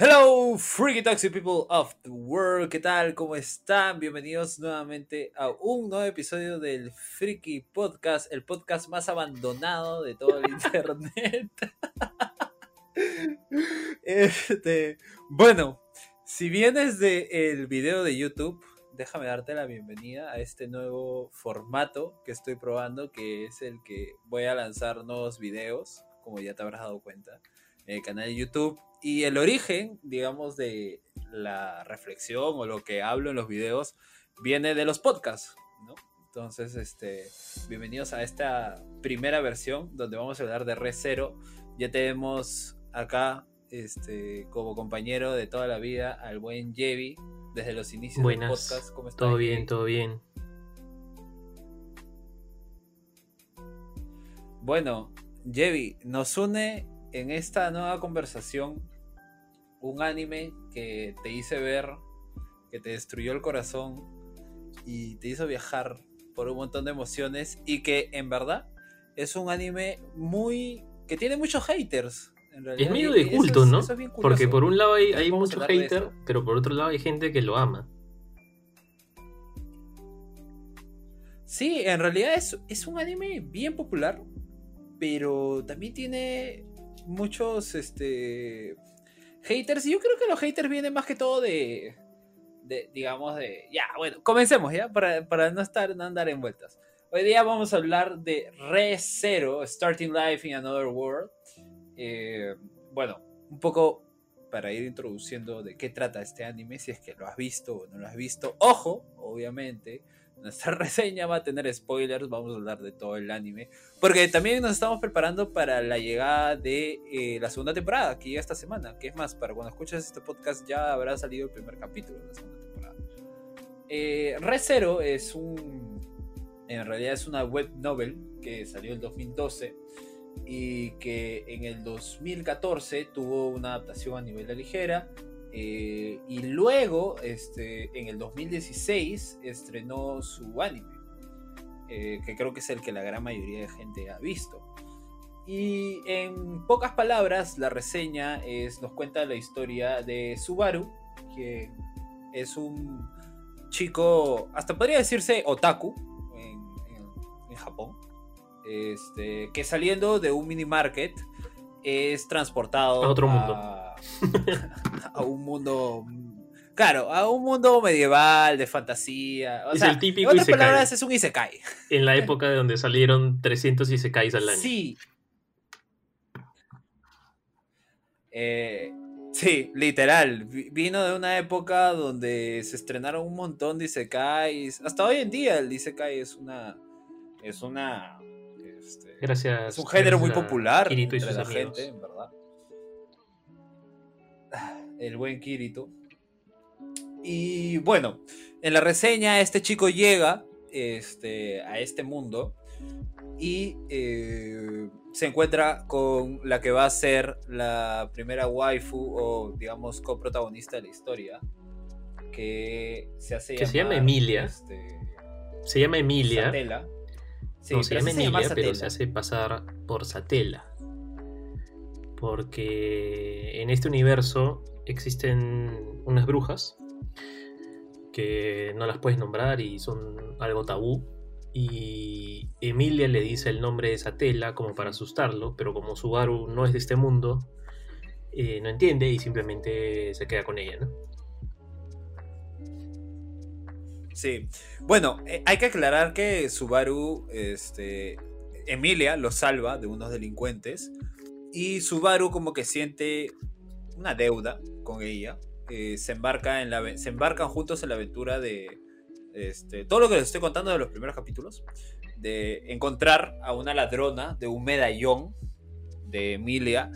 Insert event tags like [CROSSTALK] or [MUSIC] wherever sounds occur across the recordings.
Hello, freaky toxic people of the world, ¿qué tal? ¿Cómo están? Bienvenidos nuevamente a un nuevo episodio del Freaky Podcast, el podcast más abandonado de todo el [LAUGHS] internet. este, bueno, si vienes del video de YouTube, déjame darte la bienvenida a este nuevo formato que estoy probando, que es el que voy a lanzar nuevos videos, como ya te habrás dado cuenta, en el canal de YouTube y el origen, digamos, de la reflexión o lo que hablo en los videos viene de los podcasts, ¿no? Entonces, este, bienvenidos a esta primera versión donde vamos a hablar de Red Zero. Ya tenemos acá, este, como compañero de toda la vida, al buen Jevi, desde los inicios del podcast. ¿Cómo estás? Todo bien, todo bien. Bueno, Jevi, nos une en esta nueva conversación un anime que te hice ver, que te destruyó el corazón y te hizo viajar por un montón de emociones y que en verdad es un anime muy... que tiene muchos haters. Es medio de culto, ¿no? Porque por un lado hay, muchos haters, pero por otro lado hay gente que lo ama. Sí, en realidad es, es un anime bien popular, pero también tiene muchos este, haters. Y yo creo que los haters vienen más que todo de, digamos, de... Ya, bueno, comencemos ya, para, no, estar, no andar en vueltas. Hoy día vamos a hablar de Re Zero, Starting Life in Another World. Eh, bueno, un poco para ir introduciendo de qué trata este anime, si es que lo has visto o no lo has visto. Ojo, obviamente, nuestra [LAUGHS] reseña va a tener spoilers, vamos a hablar de todo el anime, porque también nos estamos preparando para la llegada de eh, la segunda temporada, que llega esta semana, que es más, para cuando escuches este podcast ya habrá salido el primer capítulo de la segunda temporada. Eh, Re Zero es un, en realidad es una web novel que salió en 2012 y que en el 2014 tuvo una adaptación a nivel de ligera eh, y luego, este, en el 2016, estrenó su anime, eh, que creo que es el que la gran mayoría de gente ha visto. Y en pocas palabras, la reseña es, nos cuenta la historia de Subaru, que es un chico, hasta podría decirse otaku en, Japón, este, que saliendo de un mini market es transportado a otro mundo a [LAUGHS] un mundo. Claro, a un mundo medieval, de fantasía. es el típico en otras palabras, es un Isekai. En la [LAUGHS] época de donde salieron 300 Isekais al año. Sí. Eh, sí, literal. Vino de una época donde se estrenaron un montón de Isekais. Hasta hoy en día el Isekai es una. Es una. Este, gracias. Es un género muy popular entre la gente, en verdad el buen Kirito. Y bueno, en la reseña este chico llega este, a este mundo y eh, se encuentra con la que va a ser la primera waifu o digamos coprotagonista de la historia que se hace que se llama Emilia este, se llama Emilia Satela. no, se llama Emilia pero se hace pasar por Satela porque en este universo existen unas brujas que no las puedes nombrar y son algo tabú. Y Emilia le dice el nombre de Satela como para asustarlo, pero como Subaru no es de este mundo, eh, no entiende y simplemente se queda con ella, ¿no? Sí. Bueno, eh, hay que aclarar que Subaru, este, Emilia lo salva de unos delincuentes y Subaru como que siente una deuda con ella. Eh, se, embarca en la, se embarcan juntos en la aventura de este, todo lo que les estoy contando de los primeros capítulos. De encontrar a una ladrona de un medallón de Emilia.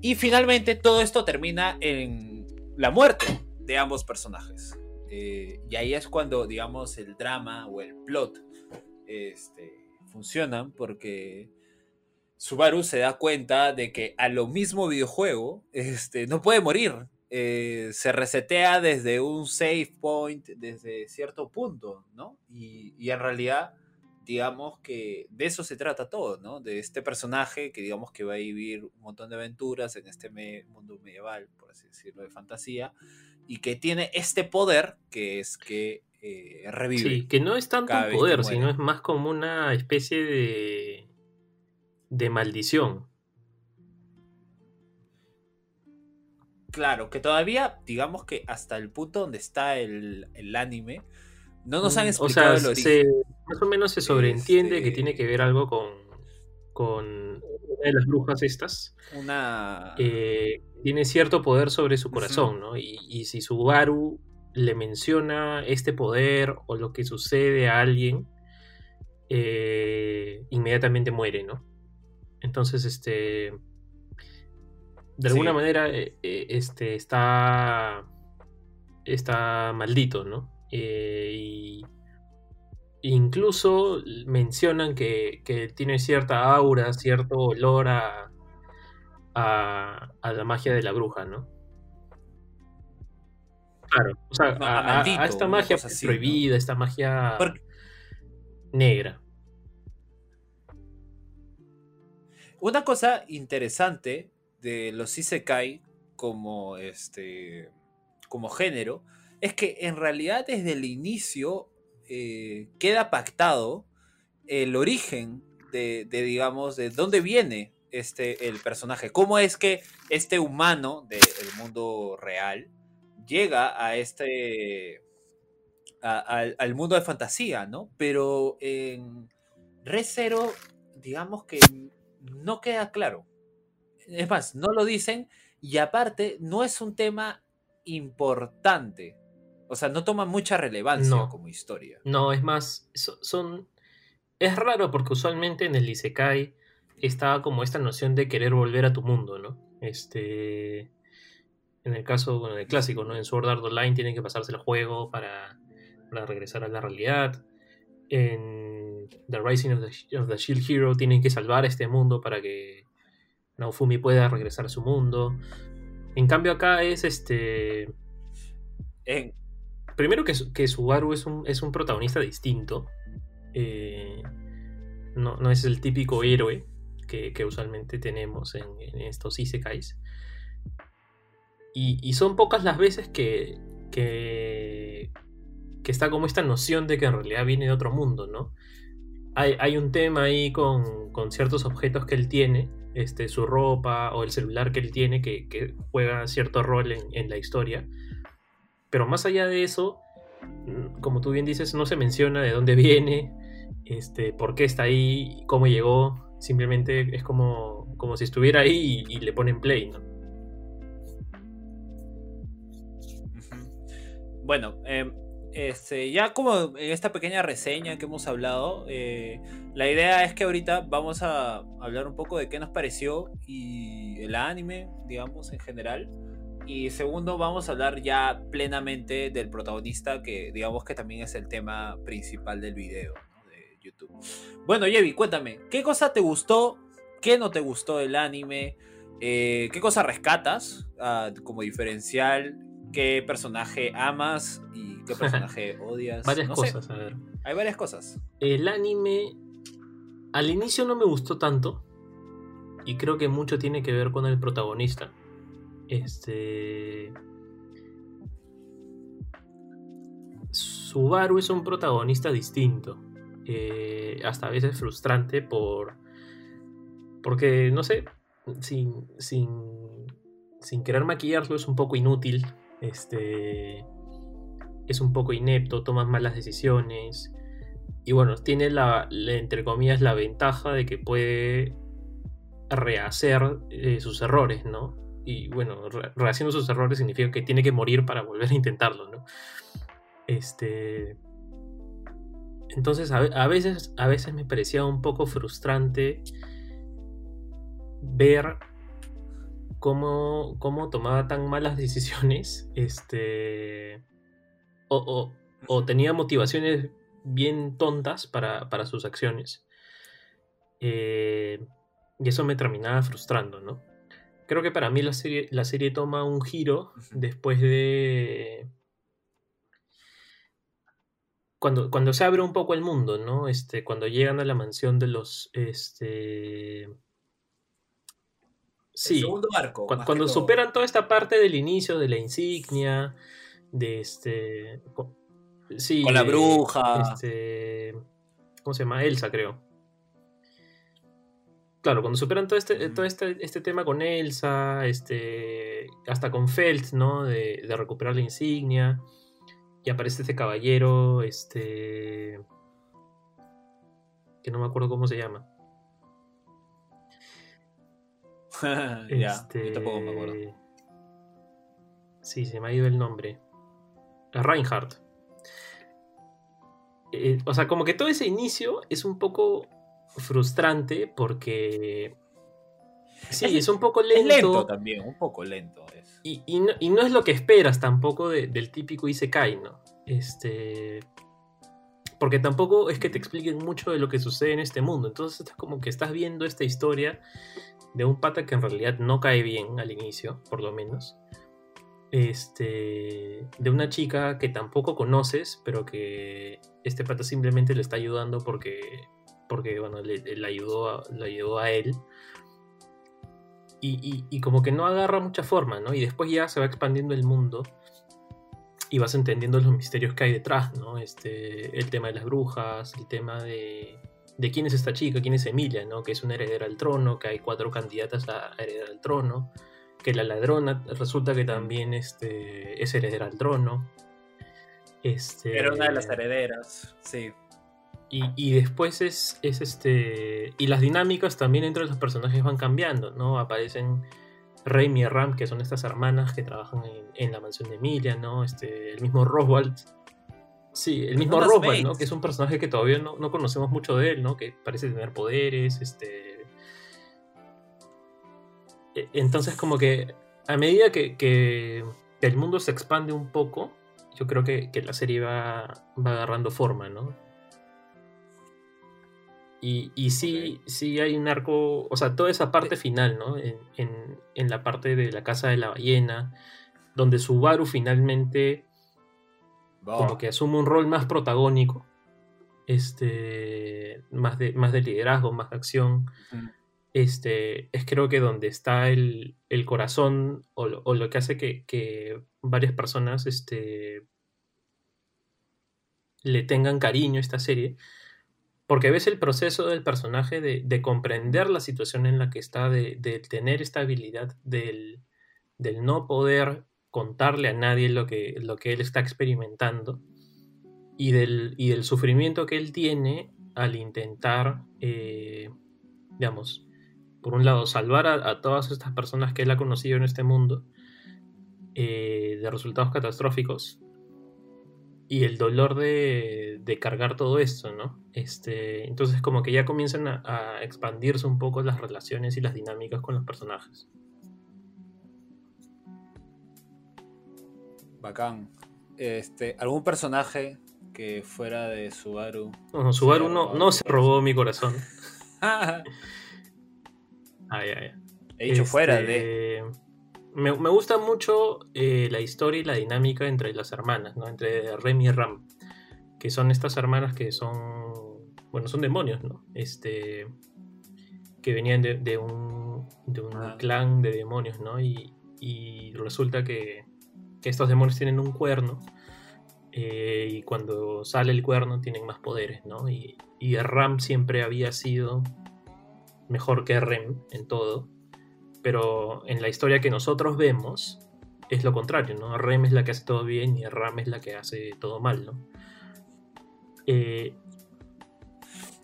Y finalmente todo esto termina en la muerte de ambos personajes. Eh, y ahí es cuando, digamos, el drama o el plot este, funcionan porque Subaru se da cuenta de que a lo mismo videojuego este, no puede morir. Eh, se resetea desde un save point, desde cierto punto, ¿no? Y, en realidad digamos que de eso se trata todo, ¿no? De este personaje que digamos que va a vivir un montón de aventuras en este mundo medieval, por así decirlo, de fantasía, y que tiene este poder que es que eh, revive. Sí, que no es tanto un poder, sino es más como una especie de, de maldición. Claro, que todavía, digamos que hasta el punto donde está el, anime, no nos han explicado el origen. más o menos se sobreentiende que este tiene que ver algo con, con una de las brujas estas. Una. Eh, tiene cierto poder sobre su corazón, ¿no? Y, y si Subaru le menciona este poder o lo que sucede a alguien, eh, inmediatamente muere, ¿no? Entonces, este. De alguna manera, eh, eh, este está. Está maldito, ¿no? y incluso mencionan que, tiene cierta aura, cierto olor a, a, la magia de la bruja, ¿no? Claro, o sea, a, esta magia prohibida, esta magia negra. Una cosa interesante de los Isekai como este como género es que en realidad desde el inicio eh, queda pactado el origen de, digamos de dónde viene este el personaje cómo es que este humano del mundo real llega a este. al mundo de fantasía, ¿no? Pero en Re Zero, digamos que no queda claro. Es más, no lo dicen y aparte no es un tema importante. O sea, no toma mucha relevancia como historia. No, es más, son... Es raro porque usualmente en el Isekai está como esta noción de querer volver a tu mundo, ¿no? Este en el caso, bueno, del clásico, ¿no? En Sword Art Online tienen que pasarse el juego para, regresar a la realidad. En The Rising of the, Shield Hero tienen que salvar este mundo para que Naofumi pueda regresar a su mundo. En cambio acá es este... Primero que, que Subaru es un, es un protagonista distinto. Eh, no, es el típico héroe que, usualmente tenemos en, en estos isekais. Y, son pocas las veces que, que, está como esta noción de que en realidad viene de otro mundo, ¿no? Hay, un tema ahí con, ciertos objetos que él tiene, este, su ropa o el celular que él tiene, que, juega cierto rol en, la historia. Pero más allá de eso, mm, como tú bien dices, no se menciona de dónde [LAUGHS] viene, este, por qué está ahí, cómo llegó. Simplemente es como, como si estuviera ahí y, y le ponen play, ¿no? bueno, em, este, ya como en esta pequeña reseña que hemos hablado, eh, la idea es que ahorita vamos a hablar un poco de qué nos pareció y el anime, digamos, en general. Y segundo, vamos a hablar ya plenamente del protagonista, que digamos que también es el tema principal del video de YouTube. Bueno, Yevi, cuéntame, ¿qué cosa te gustó? ¿Qué no te gustó del anime? Eh, ¿Qué cosa rescatas ah, como diferencial? qué personaje amas qué personaje [LAUGHS] odias. Varias cosas, a ver. Hay varias cosas. El anime al inicio no me gustó tanto y creo que mucho tiene que ver con el protagonista. Este Subaru es un protagonista distinto. Eh, hasta a veces frustrante por. Porque, no sé, sin, sin, sin querer maquillarlo es un poco inútil este, es un poco inepto, toma malas decisiones. Y bueno, tiene la, entre comillas, la ventaja de que puede rehacer eh, sus errores, ¿no? Y bueno, rehaciendo sus errores significa que tiene que morir para volver a intentarlo, ¿no? Este. Entonces, a, veces, a veces me parecía un poco frustrante ver cómo, cómo tomaba tan malas [LAUGHS] decisiones, este, o, tenía motivaciones bien tontas para, sus acciones. Eh, y eso me terminaba frustrando, ¿no? Creo que para mí la serie, la serie toma un giro después de... cuando, cuando se abre un poco el mundo, ¿no? Este, cuando llegan a la mansión de los, este... Sí, segundo arco. cuando, superan toda esta parte del inicio de la insignia, de este... co- Sí, Con la de, bruja. Este, ¿Cómo se llama? Elsa, creo. Claro, cuando superan todo este, todo este, este tema con Elsa, este, hasta con Felt, ¿no? De, de recuperar la insignia. Y aparece este caballero, este... Que no me acuerdo cómo se llama. [LAUGHS] ya, Este, yo tampoco me acuerdo. Sí, se me ha ido el nombre. Reinhardt. Eh, o sea, como que todo ese inicio es un poco frustrante porque... Sí, es, Es- un poco Es lento. lento también, un poco lento. Es. Y, y no, y no es lo que esperas tampoco de- del típico Isekai, ¿no? Este. Porque tampoco es que te expliquen mucho de lo que sucede en este mundo. Entonces es como que estás viendo esta historia de un pata que en realidad no cae bien al inicio, por lo menos. Este. De una chica que tampoco conoces, pero que este pata simplemente le está ayudando porque. Porque, bueno, le, ayudó, a, le ayudó a él. Y, y- como que no agarra mucha forma, ¿no? Y después ya se va expandiendo el mundo y vas entendiendo los misterios que hay detrás, ¿no? Este, el tema de las brujas, el tema de, de quién es esta chica, quién es Emilia, ¿no? Que es una heredera al trono, que hay cuatro candidatas a heredar al trono, que la ladrona resulta que también este, es heredera al trono. Este, Era una de las herederas, sí. y, y después es, es este. Y las dinámicas también entre los personajes van cambiando, ¿no? Aparecen Remy y Ram, que son estas hermanas que trabajan en, en la mansión de Emilia, ¿no? Este, el mismo Roswald. Sí, el mismo Roswald, ¿no? Que es un personaje que todavía no, no conocemos mucho de él, ¿no? Que parece tener poderes, este. E- Entonces, como que a medida que, el mundo se expande un poco, yo creo que, que la serie va, va agarrando forma, ¿no? Y, y sí, sí hay un arco, o sea, toda esa parte final, ¿no? En, en- en la parte de la casa de la ballena, donde Subaru finalmente como que asume un rol más protagónico, este, más de, más de liderazgo, más de acción. Este, es creo que donde está el, el corazón o lo, que hace que, que varias personas este, le tengan cariño a esta serie. Porque ves el proceso del personaje de, de comprender la situación en la que está, de, de tener esta habilidad del, del no poder contarle a nadie lo que, lo que él está experimentando y del, y del sufrimiento que él tiene al intentar, eh, digamos, por un lado, salvar a, a todas estas personas que él ha conocido en este mundo eh, de resultados catastróficos y el dolor de, de cargar todo esto, ¿no? Este, entonces como que ya comienzan a, a expandirse un poco las relaciones y las dinámicas con los personajes. Bacán. Este, ¿Algún personaje que fuera de Subaru? Subaru Sí, no, robado no tu se robó mi corazón. [LAUGHS] Ah, ay, ay. He dicho fuera de. Este, Me, me gusta mucho eh, la historia y la dinámica entre las hermanas, ¿no? Entre Remy y Ram. Que son estas hermanas que son. Bueno, son demonios, ¿no? Este. Que venían de, de un, de un Ah. clan de demonios, ¿no? Y, y resulta que, que estos demonios tienen un cuerno. eh, y cuando sale el cuerno tienen más poderes, ¿no? Y, y Ram siempre había sido mejor que Rem en todo, pero en la historia que nosotros vemos es lo contrario, ¿no? Rem es la que hace todo bien y Ram es la que hace todo mal, ¿no? Eh,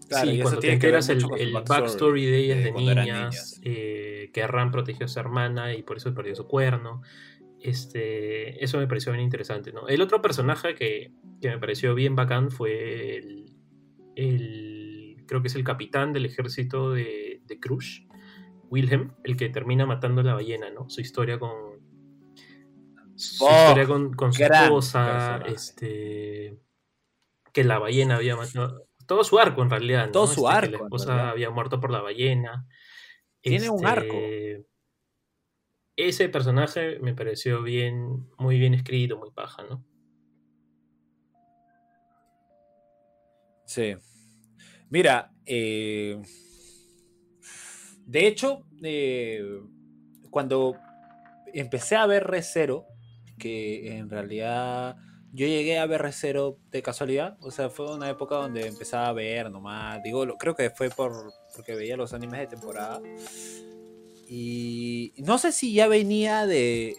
Claro, sí, cuando te enteras el, el backstory, de ellas de de niñas, niñas. eh, que Ram protegió a su hermana y por eso perdió su cuerno. Este, eso me pareció bien interesante, ¿no? El otro personaje que, que me pareció bien bacán fue el, el- creo que es el capitán del ejército de, de Crush, Wilhelm, el que termina matando a la ballena, ¿no? Su historia con su Oh, historia con, con su esposa, este que la ballena había matado todo su arco en realidad, ¿no? Todo su Este, que arco, la en esposa había muerto por la ballena. Tiene un arco. Este, Ese personaje me pareció bien, muy bien escrito, muy paja, ¿no? Sí. Mira, eh, de hecho, eh, cuando empecé a ver Recero, que en realidad yo llegué a ver Recero de casualidad, o sea, fue una época donde empezaba a ver nomás, digo, creo que fue por, porque veía los animes de temporada. Y no sé si ya venía de,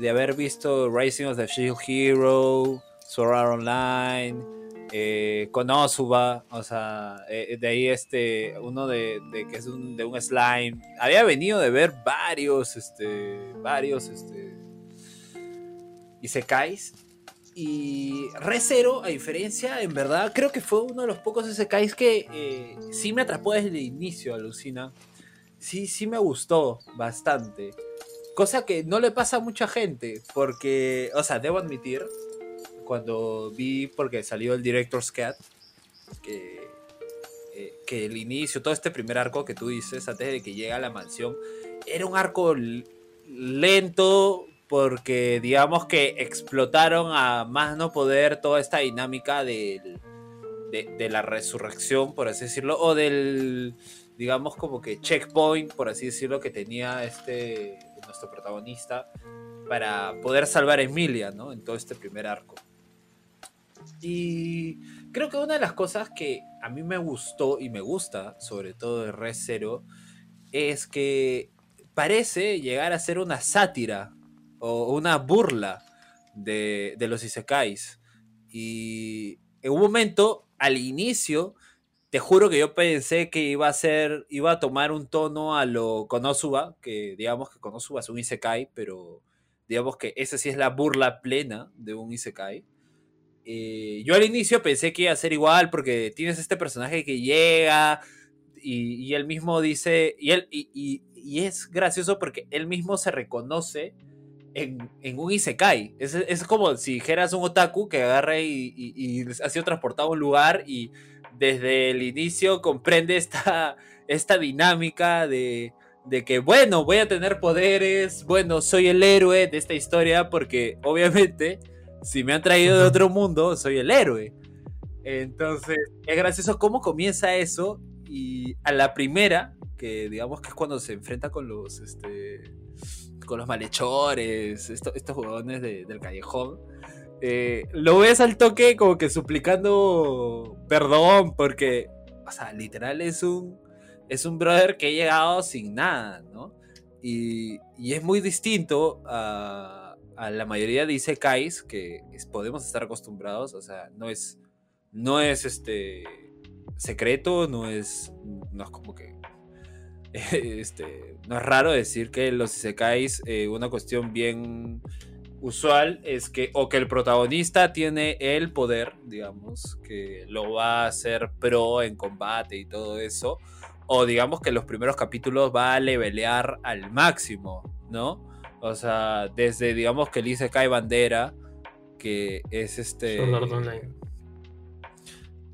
de, haber visto Rising of the Shield Hero, Sword Art Online, eh, Konosuba, o sea, eh, de ahí este, uno de, que es un, de un slime. Había venido de ver varios, este, varios, este, Isekais. Y Recero, a diferencia, en verdad, creo que fue uno de los pocos Isekais que eh, sí me atrapó desde el inicio, alucina sí, sí me gustó bastante. Cosa que no le pasa a mucha gente, porque, o sea, debo admitir, cuando vi, porque salió el Director's Cat, que, eh, que el inicio, todo este primer arco que tú dices, antes de que llegue a la mansión, era un arco lento, porque digamos que explotaron a más no poder toda esta dinámica de, de la resurrección, por así decirlo, o del digamos, como que checkpoint, por así decirlo, que tenía este, nuestro protagonista para poder salvar a Emilia, ¿no? En todo este primer arco. Y creo que una de las cosas que a mí me gustó y me gusta, sobre todo de Red Zero, es que parece llegar a ser una sátira o una burla de, de los Isekais. Y en un momento, al inicio, te juro que yo pensé que iba a ser, iba a tomar un tono a lo Konosuba, que digamos que Konosuba es un Isekai, pero digamos que esa sí es la burla plena de un Isekai. Eh, yo al inicio pensé que iba a ser igual porque tienes este personaje que llega y, él mismo dice, y, él, y, es gracioso porque él mismo se reconoce en, un Isekai. Es, es, como si dijeras un otaku que agarra y, y ha sido transportado a un lugar y desde el inicio comprende esta, esta dinámica de, de que, bueno, voy a tener poderes, bueno, soy el héroe de esta historia porque obviamente si me han traído de otro mundo, soy el héroe. Entonces, es gracioso cómo comienza eso y a la primera, que digamos que es cuando se enfrenta con los, este, con los malhechores, estos jugadores del callejón, eh, lo ves al toque como que suplicando perdón porque, o sea, literal es un, es un brother que ha llegado sin nada, ¿no? Y, y es muy distinto a, a, la mayoría de Isekais que podemos estar acostumbrados, o sea, no es, no es este secreto, no es, no es como que [LAUGHS] este, no es raro decir que los Isekais, eh, una cuestión bien usual es que o que el protagonista tiene el poder, digamos, que lo va a hacer pro en combate y todo eso, o digamos que los primeros capítulos va a levelear al máximo, ¿no? O sea, desde digamos que Lisa cae bandera, que es este Sword Art Online.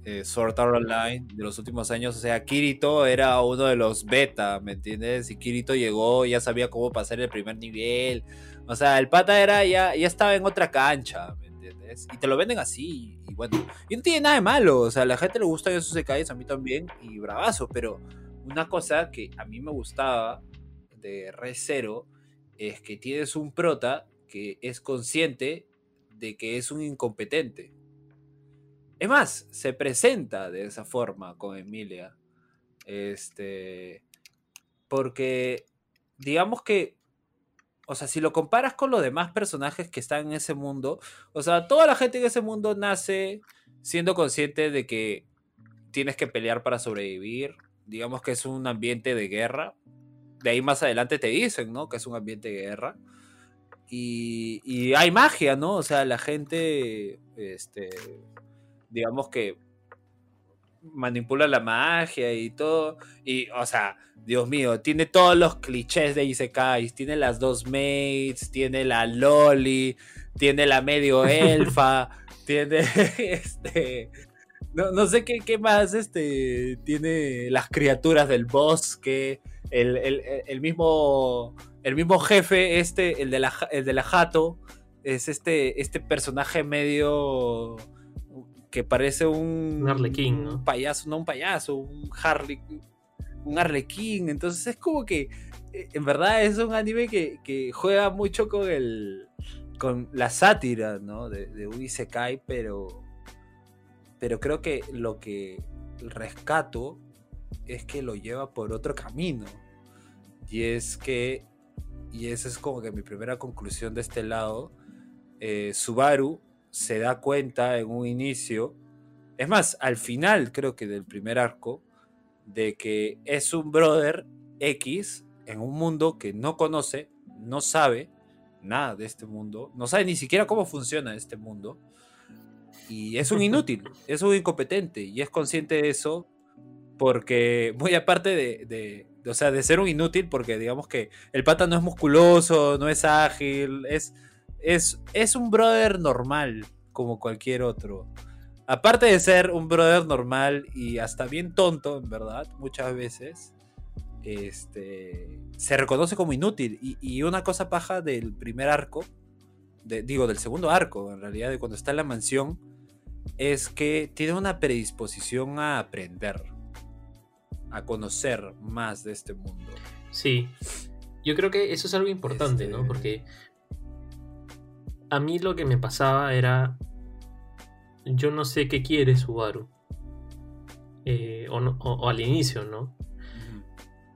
Eh, Sword Art Online de los últimos años, o sea, Kirito era uno de los beta, ¿me entiendes? Y Kirito llegó, ya sabía cómo pasar el primer nivel, o sea, el pata era ya, ya estaba en otra cancha, ¿me entiendes? Y te lo venden así, y bueno, y no tiene nada de malo, o sea, a la gente le gusta esos secais, a mí también, y bravazo, pero una cosa que a mí me gustaba de Re Zero es que tienes un prota que es consciente de que es un incompetente. Es más, se presenta de esa forma con Emilia. Este. Porque, digamos que o sea, si lo comparas con los demás personajes que están en ese mundo, o sea, toda la gente en ese mundo nace siendo consciente de que tienes que pelear para sobrevivir. Digamos que es un ambiente de guerra. De ahí más adelante te dicen, ¿no? Que es un ambiente de guerra. Y, y hay magia, ¿no? O sea, la gente, este, digamos que manipula la magia y todo. Y, o sea, Dios mío, tiene todos los clichés de Isekais. Tiene las dos mates, tiene la Loli, tiene la medio [LAUGHS] elfa, tiene este. No, sé qué, más este, tiene las criaturas del bosque, el, mismo, el mismo jefe, este, el de la, el de la Jato, es este, este personaje medio que parece un, Un arlequín, ¿no? un payaso, no un payaso, un Harley, un arlequín. Entonces es como que, eh, en verdad, es un anime que, que juega mucho con el con la sátira, ¿no? De, de un isekai, pero pero creo que lo que rescato es que lo lleva por otro camino. Y es que, y esa es como que mi primera conclusión de este lado, eh, Subaru se da cuenta en un inicio, es más, al final creo que del primer arco, de que es un brother X en un mundo que no conoce, no sabe nada de este mundo, no sabe ni siquiera cómo funciona este mundo, y es un inútil, es un incompetente, y es consciente de eso porque, muy aparte de, de, o sea, de ser un inútil, porque digamos que el pata no es musculoso, no es ágil, es, es, es un brother normal, como cualquier otro. Aparte de ser un brother normal y hasta bien tonto, en verdad, muchas veces, este, se reconoce como inútil. Y, y una cosa paja del primer arco, de, digo, del segundo arco, en realidad, de cuando está en la mansión, es que tiene una predisposición a aprender, a conocer más de este mundo. Sí, yo creo que eso es algo importante, Este- ¿no? Porque a mí lo que me pasaba era, yo no sé qué quiere Subaru. Eh, o, no- o- o al inicio, ¿no?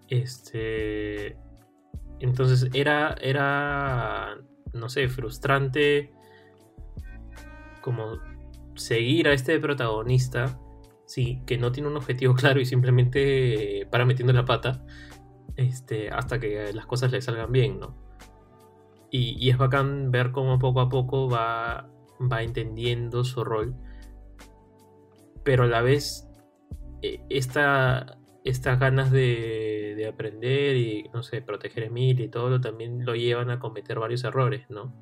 Este. Entonces era. Era. No sé, frustrante. Como seguir a este protagonista. Sí, que no tiene un objetivo [LAUGHS] claro y simplemente eh, para metiendo la pata. Este. Hasta que las cosas le salgan bien, ¿no? Y, es bacán ver cómo poco a poco va. Va entendiendo su rol. Pero a la vez. eh, Esta, estas ganas de, de aprender y, no sé, proteger a Emilia y todo, también lo llevan a cometer varios errores, ¿no?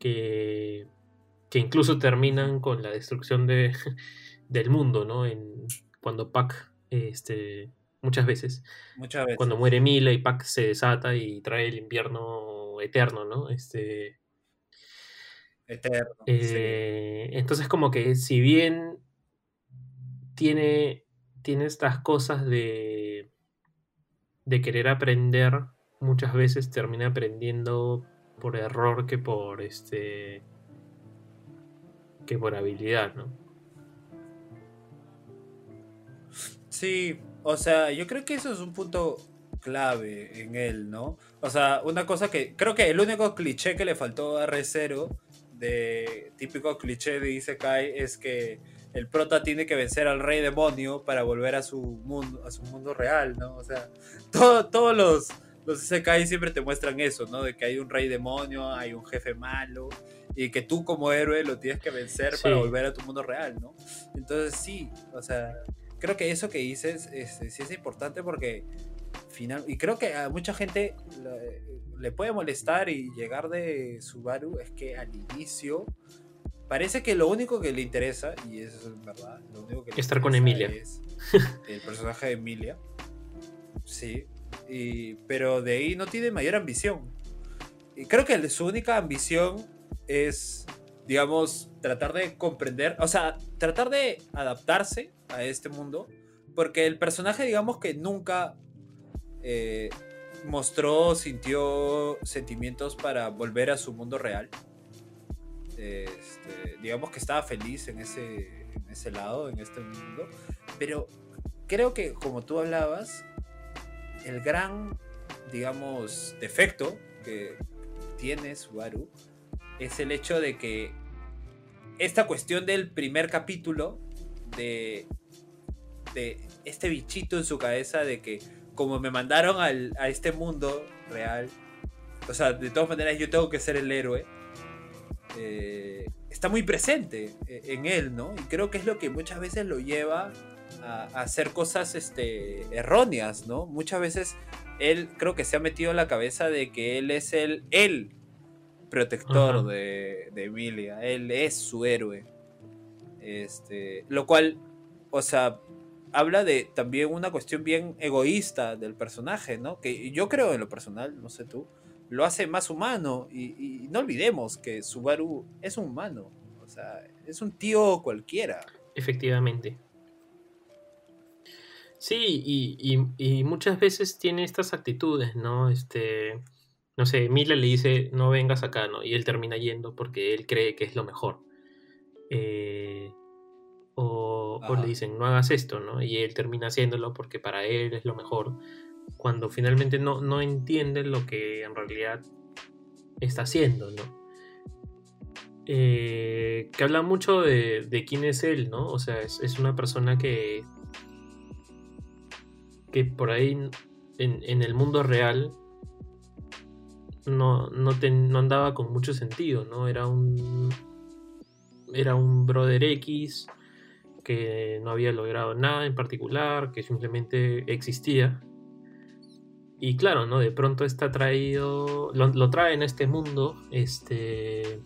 Que, que incluso terminan con la destrucción de, [LAUGHS] del mundo, ¿no? En, cuando Pac, este, muchas veces, Muchas veces. cuando muere Emilia y Pac se desata y trae el invierno eterno, ¿no? Este, Eterno. sí. eh, Entonces como que si bien tiene, tiene estas cosas de, de querer aprender, muchas veces termina aprendiendo por error que por este que por habilidad, ¿no? Sí, o sea, yo creo que eso es un punto clave en él, ¿no? O sea, una cosa que creo que el único cliché que le faltó a R0 de típico cliché de Isekai es que el prota tiene que vencer al rey demonio para volver a su mundo, a su mundo real, ¿no? O sea, [LAUGHS] todo- todos los, los Isekai siempre te muestran eso, ¿no? De que hay un rey demonio, hay un jefe malo y que tú como héroe lo tienes que vencer para volver a tu mundo real, ¿no? Entonces sí, o sea, creo que eso que dices este, sí es importante porque final y creo que a mucha gente le, le puede molestar y llegar de Subaru es que al inicio parece que lo único que le interesa y eso es verdad lo único que le Estar con Emilia. es el personaje de Emilia sí y, pero de ahí no tiene mayor ambición y creo que su única ambición es digamos tratar de comprender o sea tratar de adaptarse a este mundo porque el personaje digamos que nunca eh, mostró, sintió sentimientos para volver a su mundo real. Este, digamos que estaba feliz en ese, en ese lado, en este mundo. Pero creo que, como tú hablabas, el gran, digamos, defecto que tiene Subaru es el hecho de que esta cuestión del primer capítulo de, de este bichito en su cabeza de que como me mandaron al- a este mundo real, o sea, de todas maneras yo tengo que ser el héroe, eh, está muy presente eh, en él, ¿no? Y creo que es lo que muchas veces lo lleva a, a hacer cosas este, erróneas, ¿no? Muchas veces él creo que se ha metido en la cabeza de que él es el, el protector de Emilia, él es su héroe. Este, lo cual, o sea, habla de también una cuestión bien egoísta del personaje, ¿no? Que yo creo en lo personal, no sé tú, lo hace más humano y, y no olvidemos que Subaru es un humano. O sea, es un tío cualquiera. Efectivamente. Sí, y, muchas veces tiene estas actitudes, ¿no? Este, no sé, Mila le dice, no vengas acá, ¿no? Y él termina yendo porque él cree que es lo mejor. Eh, o, le dicen, no hagas esto, ¿no? Y él termina haciéndolo porque para él es lo mejor, cuando finalmente no, no entiende lo que en realidad está haciendo, ¿no? Eh, que habla mucho de, quién es él, ¿no? O sea, es una persona que que por ahí en, el mundo real no, no, andaba con mucho sentido, ¿no? Era un. Era un brother X que no había logrado nada en particular, que simplemente existía. Y claro, ¿no? De pronto está traído. Lo, lo trae en este mundo. Este.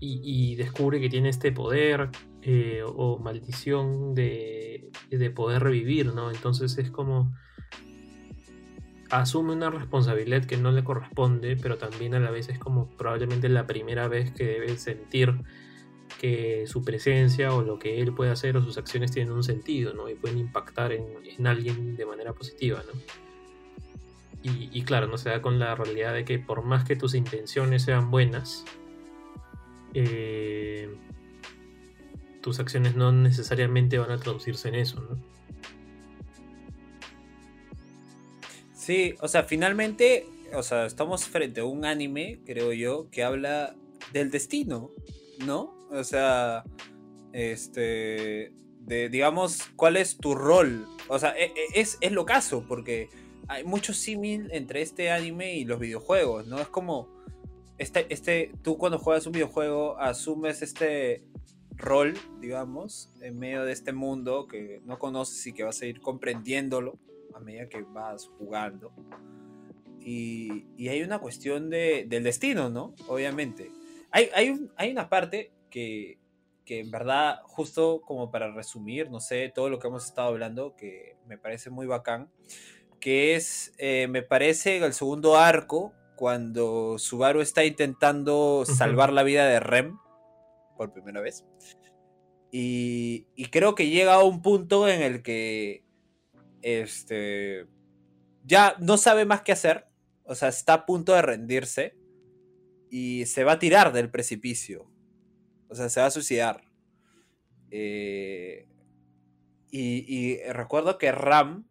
Y, y, descubre que tiene este poder eh, o maldición de, poder revivir, ¿no? Entonces es como asume una responsabilidad que no le corresponde, pero también a la vez es como probablemente la primera vez que debe sentir que su presencia o lo que él puede hacer o sus acciones tienen un sentido, ¿no? Y pueden impactar en, alguien de manera positiva, ¿no? Y, claro, no se da con la realidad de que por más que tus intenciones sean buenas, eh, tus acciones no necesariamente van a traducirse en eso. Sí, o sea, finalmente, o sea, estamos frente a un anime, creo yo, que habla del destino, ¿no? O sea, este, de, digamos, cuál es tu rol. O sea, e, e, es, es lo caso, porque hay mucho símil entre este anime y los videojuegos, ¿no? Es como, este, este, tú cuando juegas un videojuego asumes este rol, digamos, en medio de este mundo que no conoces y que vas a ir comprendiéndolo a medida que vas jugando. Y, hay una cuestión de, del destino, ¿no? Obviamente. Hay, hay, hay una parte que, que, en verdad, justo como para resumir, no sé, todo lo que hemos estado hablando, que me parece muy bacán, que es, eh, me parece, el segundo arco, cuando Subaru está intentando salvar la vida de Rem por primera vez. Y, creo que llega a un punto en el que este, ya no sabe más qué hacer. O sea, está a punto de rendirse. Y se va a tirar del precipicio. O sea, se va a suicidar. Eh, y, recuerdo que Ram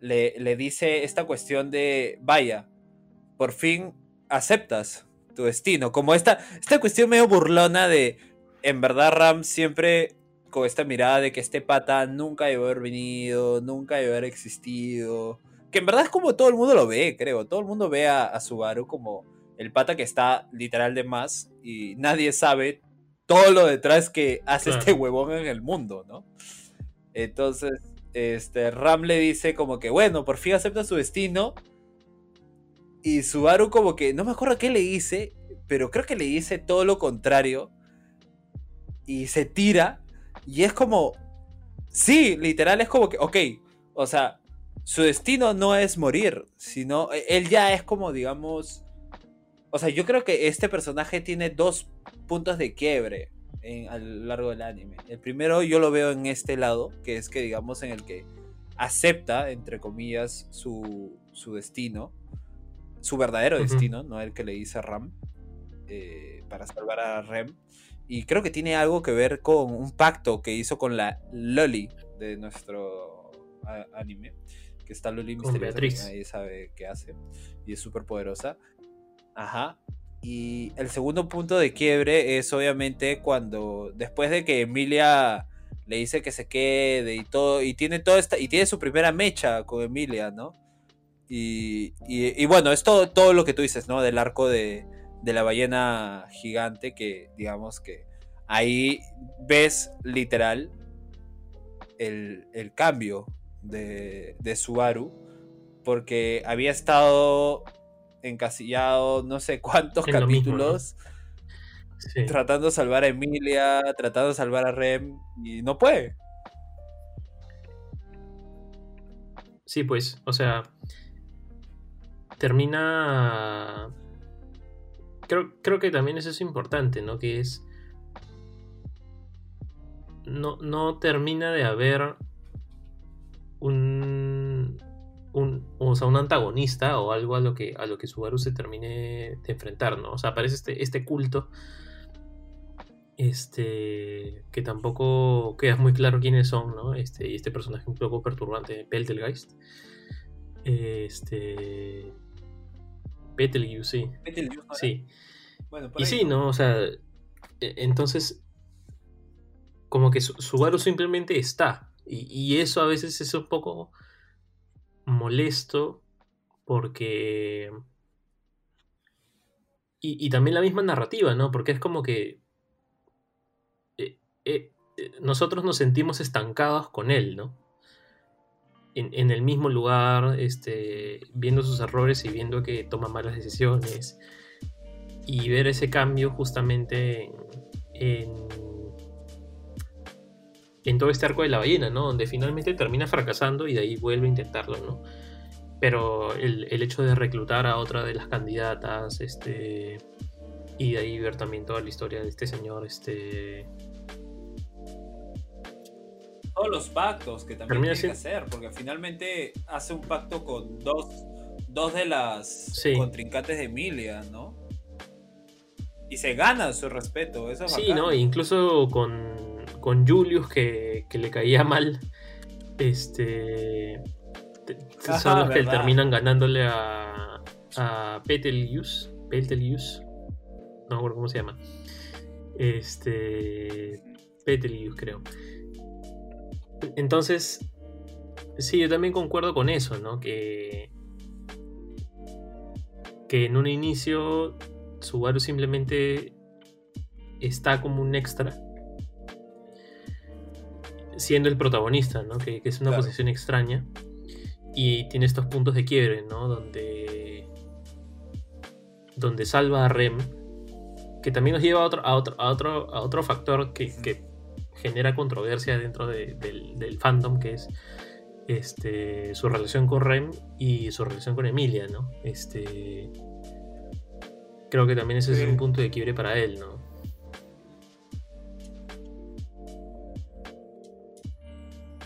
le, le dice esta cuestión de, vaya, por fin aceptas tu destino. Como esta, esta cuestión medio burlona de, en verdad Ram siempre con esta mirada de que este pata nunca debe haber venido, nunca debe haber existido. Que en verdad es como todo el mundo lo ve, creo. Todo el mundo ve a, Subaru como el pata que está literal de más y nadie sabe todo lo detrás que hace este huevón en el mundo, ¿no? Entonces, este, Ram le dice como que, bueno, por fin acepta su destino y Subaru como que, no me acuerdo qué le hice, pero creo que le hice todo lo contrario. Y se tira. Y es como, sí, literal es como que, ok, o sea, su destino no es morir, sino e, él ya es como, digamos, o sea, yo creo que este personaje tiene dos puntos de quiebre en, a lo largo del anime. El primero yo lo veo en este lado, que es que, digamos, en el que acepta, entre comillas, su, su destino su verdadero destino, no el que le dice Ram, eh, para salvar a Rem. Y creo que tiene algo que ver con un pacto que hizo con la Loli de nuestro anime, que está Loli misteriosa, nadie sabe qué hace, y es súper poderosa. Ajá. Y el segundo punto de quiebre es obviamente cuando, después de que Emilia le dice que se quede y todo, y tiene toda esta, y tiene su primera mecha con Emilia, ¿no? Y, bueno, es todo, todo, lo que tú dices, ¿no? Del arco de, la ballena gigante, que digamos que ahí ves literal el, cambio de, de, Subaru, porque había estado encasillado no sé cuántos capítulos. Tratando de salvar a Emilia, tratando de salvar a Rem, y no puede. Sí, pues, o sea, termina creo, creo que también eso es importante, ¿no? Que es. No, no termina de haber un, un, o sea, un antagonista o algo a lo que a lo que Subaru se termine de enfrentar, ¿no? O sea, aparece este, este culto este que tampoco queda muy claro quiénes son, ¿no? Este, y este personaje un poco perturbante, Peltelgeist. Este. Betelgeuse, sí. Betelgeuse, ¿no? Sí. Bueno, por Y ahí, sí, ¿no? O sea, e- entonces, como que Su- Subaru simplemente está. Y, y eso a veces es un poco molesto porque... Y, y también la misma narrativa, ¿no? Porque es como que eh, eh, eh, nosotros nos sentimos estancados con él, ¿no? En, en el mismo lugar, este, viendo sus errores y viendo que toma malas decisiones y ver ese cambio justamente en, en, en todo este arco de la ballena, ¿no? Donde finalmente termina fracasando y de ahí vuelve a intentarlo, ¿no? Pero el, el hecho de reclutar a otra de las candidatas, este, y de ahí ver también toda la historia de este señor, este, todos los pactos que también tiene que hacer, porque finalmente hace un pacto con dos, dos de las Sí. contrincantes de Emilia, ¿no? Y se gana su respeto, eso es Sí, bacán. ¿no? Incluso con, con Julius, que, que le caía mal. Este. te- Ajá, son los que terminan ganándole a. a Petelius. Petelius. No me acuerdo cómo se llama. Este. Petelius, creo. Entonces. Sí, yo también concuerdo con eso, ¿no? Que. Que en un inicio Subaru simplemente está como un extra. Siendo el protagonista, ¿no? Que, que es una Claro. posición extraña. Y tiene estos puntos de quiebre, ¿no? Donde. Donde salva a Rem. Que también nos lleva a otro, a otro, a otro, a otro factor que, que genera controversia dentro de- del, del fandom, que es este, su relación con Rem y su relación con Emilia, ¿no? Este. Creo que también ese Sí. es un punto de quiebre para él, ¿no?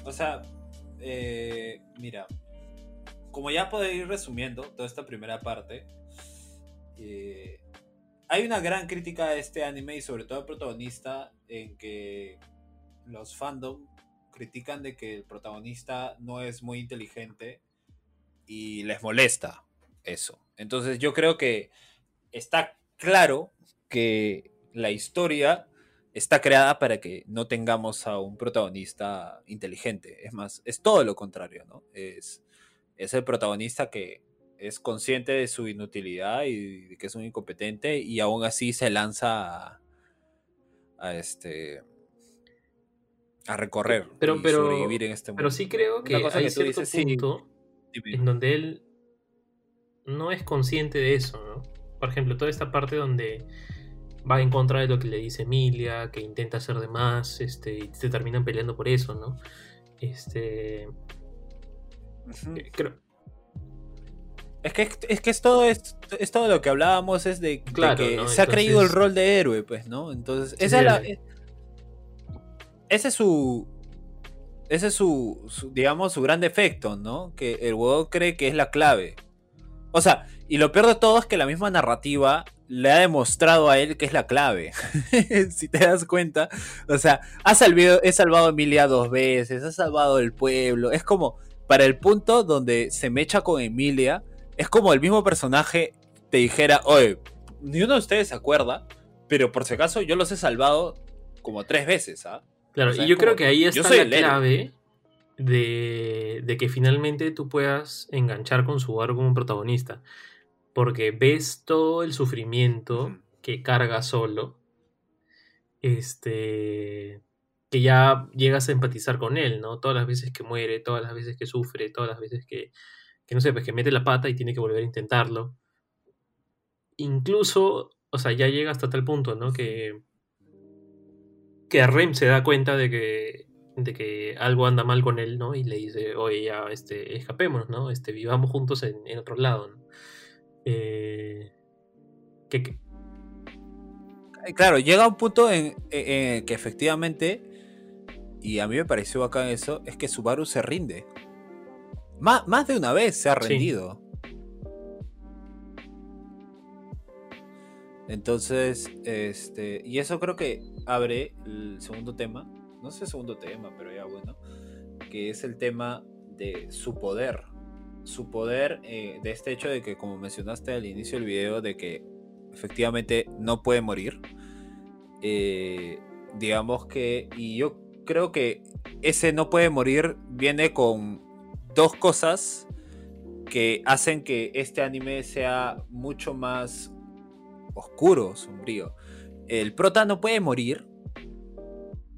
O sea, eh, mira, como ya puedo ir resumiendo toda esta primera parte, eh, hay una gran crítica a este anime y sobre todo al protagonista en que los fandom critican de que el protagonista no es muy inteligente y les molesta eso. Entonces yo creo que está claro que la historia está creada para que no tengamos a un protagonista inteligente. Es más, es todo lo contrario, ¿no? Es, es el protagonista que es consciente de su inutilidad y de que es un incompetente y aún así se lanza a, a este a recorrer Pero- y pero- sobrevivir en este mundo. Pero sí creo que cosa hay que cierto dices, punto en donde él no es consciente de eso, ¿no? Por ejemplo, toda esta parte donde va en contra de lo que le dice Emilia, que intenta hacer de más, este, y se terminan peleando por eso, ¿no? Este, eh, creo, Es que, es que es todo, es, es todo lo que hablábamos, es de, de Claro, que ¿no? se ha creído el rol de héroe, pues, ¿no? Entonces, Sí, esa sí, es la- ese es su. Ese es su, digamos, su gran defecto, ¿no? Que el huevo cree que es la clave. O sea, y lo peor de todo es que la misma narrativa le ha demostrado a él que es la clave. [LAUGHS] si te das cuenta. O sea, ha salvado, he salvado a Emilia dos veces, ha salvado el pueblo. Es como, para el punto donde se mecha con Emilia, es como el mismo personaje te dijera, oye, ni uno de ustedes se acuerda, pero por si acaso yo los he salvado como tres veces, ¿ah? Claro, O sea, y yo creo que ahí está la clave de, de que finalmente tú puedas enganchar con Subaru como protagonista. Porque ves todo el sufrimiento que carga solo. Este. Que ya llegas a empatizar con él, ¿no? Todas las veces que muere, todas las veces que sufre, todas las veces que, que no sé, pues que mete la pata y tiene que volver a intentarlo. Incluso, o sea, ya llega hasta tal punto, ¿no? Que, que Rem se da cuenta de que, de que algo anda mal con él, ¿no? Y le dice, oye, ya, este, escapémonos, ¿no? Este, vivamos juntos en, en otro lado, ¿no? Eh, que, que- claro, llega un punto en, que efectivamente, y a mí me pareció bacán eso, es que Subaru se rinde. Más, más de una vez se ha rendido. Entonces, este, y eso creo que abre el segundo tema, no sé segundo tema, pero ya bueno, que es el tema de su poder. Su poder eh, de este hecho de que, como mencionaste al inicio del video, de que efectivamente no puede morir. Eh, digamos que, y yo creo que ese no puede morir viene con dos cosas que hacen que este anime sea mucho más oscuro, sombrío. El prota no puede morir,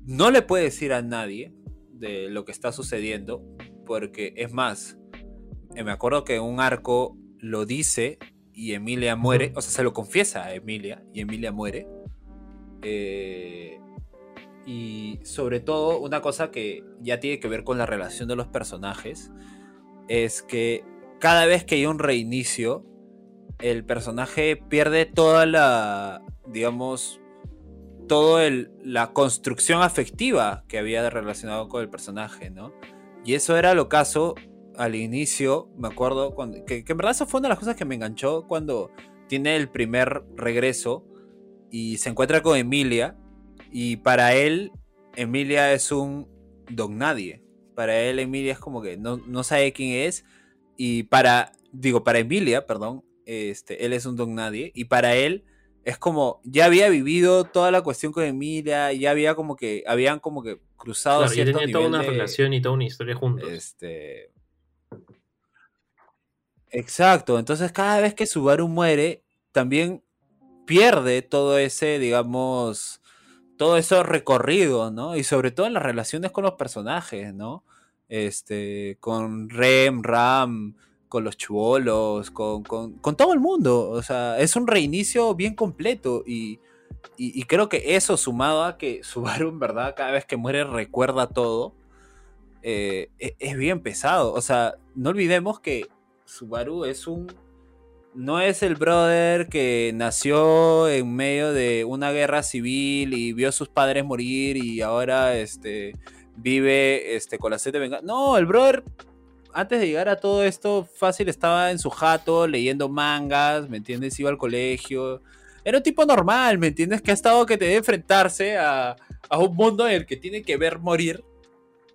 no le puede decir a nadie de lo que está sucediendo, porque es más, eh, me acuerdo que un arco lo dice y Emilia muere, o sea, se lo confiesa a Emilia y Emilia muere. Eh, y sobre todo, una cosa que ya tiene que ver con la relación de los personajes, es que cada vez que hay un reinicio, el personaje pierde toda la, digamos, toda la construcción afectiva que había relacionado con el personaje, ¿no? Y eso era lo caso al inicio, me acuerdo, cuando, que, en verdad eso fue una de las cosas que me enganchó cuando tiene el primer regreso y se encuentra con Emilia y para él Emilia es un don nadie. Para él Emilia es como que no, no sabe quién es y para, digo, para Emilia, perdón, este, él es un don nadie, y para él es como, ya había vivido toda la cuestión con Emilia, ya había como que, habían como que cruzado claro, cierto tenía toda una relación y toda una historia juntos. Este... Exacto, entonces cada vez que Subaru muere, también pierde todo ese, digamos, todo eso recorrido, ¿no? Y sobre todo en las relaciones con los personajes, ¿no? Este, con Rem, Ram, con los chubolos, con, todo el mundo. O sea, es un reinicio bien completo y, creo que eso sumado a que [LAUGHS] Subaru en verdad cada vez que muere recuerda todo, eh, e, es bien pesado. O sea, no olvidemos que Subaru es un... No es el brother que nació en medio de una guerra civil y vio a sus padres morir y ahora este, vive este, con la sed de venganza. No, el brother antes de llegar a todo esto, fácil estaba en su jato leyendo mangas, ¿me entiendes? Iba al colegio. Era un tipo normal, ¿me entiendes? Que ha estado que te debe enfrentarse a, un mundo en el que tiene que ver morir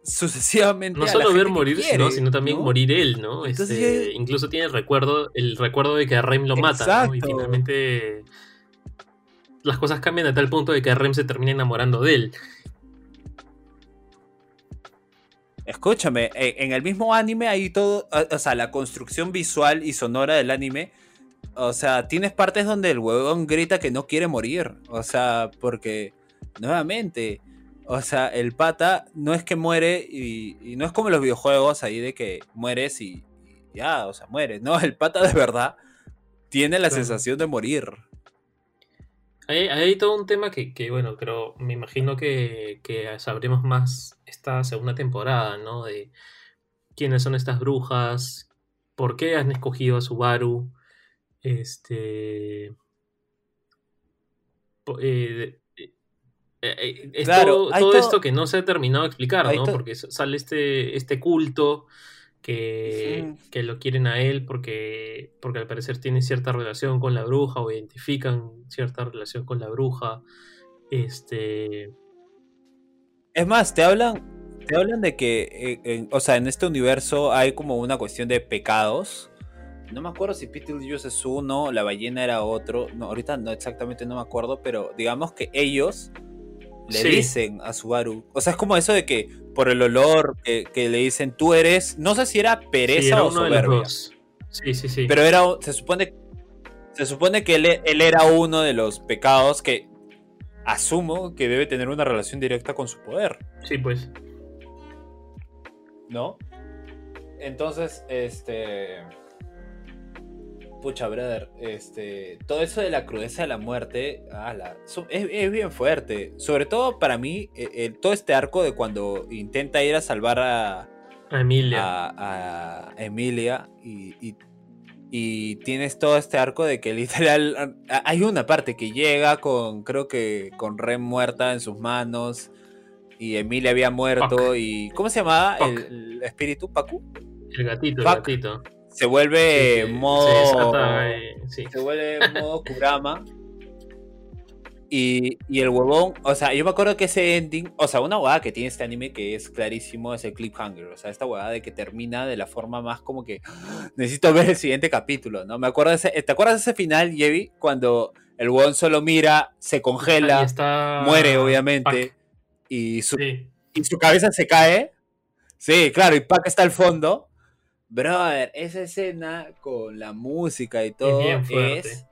sucesivamente. No solo ver morir, sino también morir él, ¿no? Este, incluso tiene el recuerdo, el recuerdo de que a Rem lo mata, ¿no? Y finalmente las cosas cambian a tal punto de que Rem se termina enamorando de él. Escúchame, e, en el mismo anime hay todo, o sea, la construcción visual y sonora del anime, o sea, tienes partes donde el huevón grita que no quiere morir, o sea, porque, nuevamente, o sea, el pata no es que muere y, no es como los videojuegos ahí de que mueres y, ya, o sea, mueres, no, el pata de verdad tiene la sensación de morir. Hay, todo un tema que, bueno, pero me imagino que, sabremos más esta segunda temporada, ¿no? De quiénes son estas brujas, por qué han escogido a Subaru, este... Eh, eh, eh, todo, esto que no se ha terminado de explicar, ¿no? Porque sale este, este culto que, lo quieren a él porque, porque al parecer tiene cierta relación con la bruja o identifican cierta relación con la bruja. Este. Es más, te hablan, te hablan de que, eh, o sea, en este universo hay como una cuestión de pecados. No me acuerdo si Beetlejuice es uno, la ballena era otro. No, ahorita no exactamente no me acuerdo, pero digamos que ellos le dicen a Subaru. O sea, es como eso de que por el olor que, le dicen tú eres. No sé si era pereza o soberbia. Sí, sí, sí. Pero era. Se supone. Se supone que él, él, era uno de los pecados que asumo que debe tener una relación directa con su poder. Sí, pues. ¿No? Entonces, este pucha, brother, este, todo eso de la crudeza de la muerte, es, bien fuerte. Sobre todo para mí, e, todo este arco de cuando intenta ir a salvar a, Emilia. A, Emilia y, Y tienes todo este arco de que [LAUGHS] literal hay una parte que llega con, creo que con Ren muerta en sus manos y Emilia había muerto y ¿cómo se llamaba el, espíritu Paku? El gatito, el gatito. Se vuelve modo se vuelve modo Kurama [LAUGHS] y, el huevón, o sea, yo me acuerdo que ese ending, o sea, una huevada que tiene este anime que es clarísimo es el cliffhanger, o sea, esta huevada de que termina de la forma más como que [GASPS] necesito ver el siguiente capítulo, ¿no? Me acuerdo de ese, ¿te acuerdas de ese final, Yevi? Cuando el huevón solo mira, se congela, muere obviamente, y su, y su cabeza se cae. Sí, claro, y Pac está al fondo. Brother, esa escena con la música y todo es...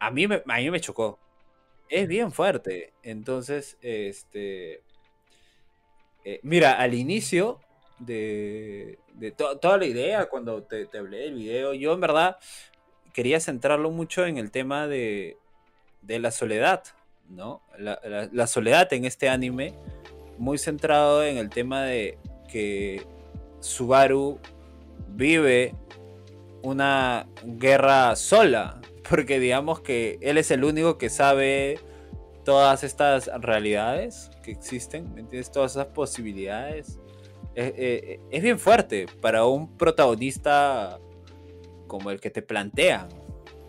A mí, me, a mí me chocó es bien fuerte. Entonces, este. Eh, mira, al inicio de, toda la idea, cuando te, hablé del video, yo en verdad quería centrarlo mucho en el tema de, de la soledad, ¿no? La, soledad en este anime, muy centrado en el tema de que Subaru vive una guerra sola, [LAUGHS] porque digamos que él es el único que sabe todas estas realidades que existen, ¿me entiendes? Todas esas posibilidades. Eh, eh, es bien fuerte para un protagonista como el que te plantean,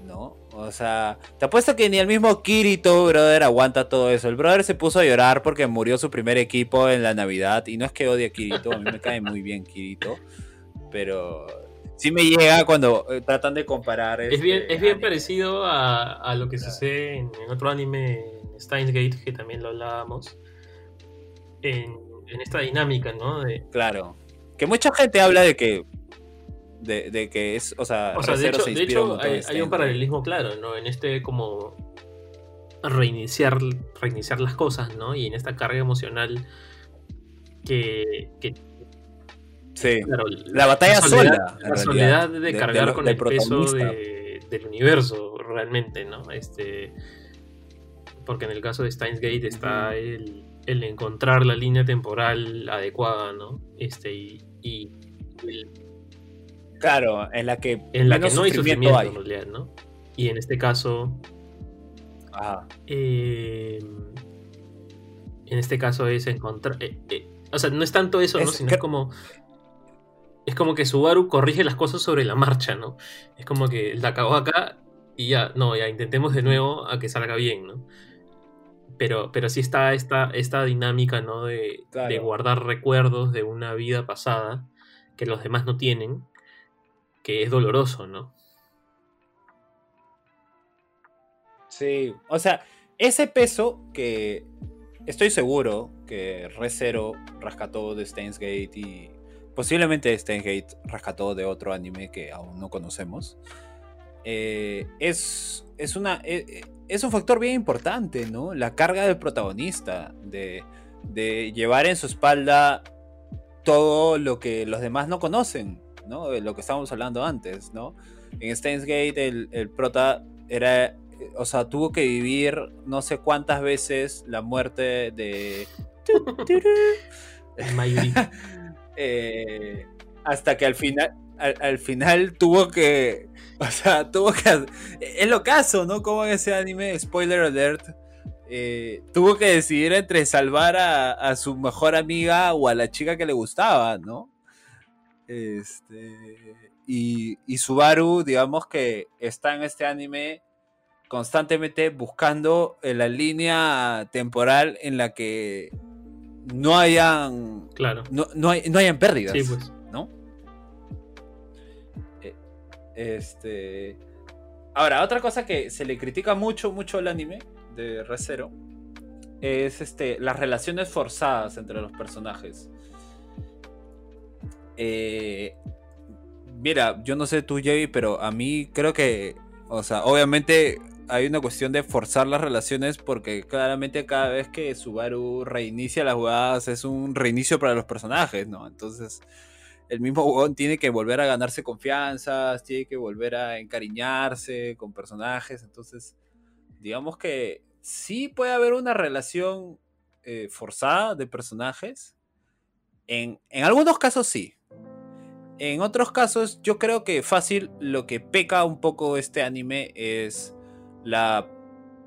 ¿no? O sea, te apuesto que ni el mismo Kirito, brother, aguanta todo eso. El brother se puso a llorar porque murió su primer equipo en la Navidad. Y no es que odie a Kirito, a mí me cae muy bien Kirito. Pero sí me llega cuando eh, tratan de comparar. Es bien, este es bien parecido a, lo que hace en, otro anime, Steins Gate, que también lo hablábamos. En, esta dinámica, ¿no? Claro. Que mucha gente habla de que. De, que es. O sea, de hecho, hay, un paralelismo claro, ¿no? En este como reiniciar, reiniciar las cosas, ¿no? Y en esta carga emocional que, que Sí. la batalla sola. La soledad de, cargar con el peso del universo, realmente, ¿no? Este. Porque en el caso de Steins Gate está el, encontrar la línea temporal adecuada, ¿no? Este, y. claro, en la que. En la que no hay sufrimiento, en realidad, ¿no? Y en este caso. Eh, en este caso es encontrar. Eh, eh, o sea, no es tanto eso, ¿no? Sino como es como que Subaru corrige las cosas sobre la marcha, ¿no? Es como que la cagó acá y ya, no, ya intentemos de nuevo a que salga bien, ¿no? Pero, pero sí está esta, esta dinámica, ¿no? De, de, guardar recuerdos de una vida pasada que los demás no tienen, que es doloroso, ¿no? Sí, o sea, ese peso que estoy seguro que Recero rescató de Steins Gate y posiblemente Gate rescató de otro anime que aún no conocemos. Eh, es, es, una, eh, es un factor bien importante, ¿no? La carga del protagonista, de, llevar en su espalda todo lo que los demás no conocen, ¿no? De lo que estábamos hablando antes, ¿no? En Steins Gate el, el prota era, o sea, tuvo que vivir no sé cuántas veces la muerte de... [LAUGHS] [LAUGHS] Eh, hasta que al final, al, final tuvo que, [LAUGHS] o sea, tuvo que, es lo caso, ¿no? Como en ese anime, spoiler alert, eh, tuvo que decidir entre salvar a, su mejor amiga o a la chica que le gustaba, ¿no? Este, y, y Subaru, digamos que está en este anime constantemente buscando la línea temporal en la que no hayan. Claro. No, no, hayan pérdidas. Sí, pues. ¿No? Eh, este. Ahora, otra cosa que se le critica mucho, mucho al anime de Recero es este, las relaciones forzadas entre los personajes. Eh, mira, yo no sé tú, Jay, pero a mí creo que, o sea, obviamente hay una cuestión de forzar las relaciones porque claramente cada vez que Subaru reinicia las jugadas es un reinicio para los personajes, ¿no? Entonces el mismo Won tiene que volver a ganarse confianza, tiene que volver a encariñarse con personajes, entonces digamos que sí puede haber una relación eh, forzada de personajes, en, en algunos casos sí, En otros casos, yo creo que fácil lo que peca un poco este anime es la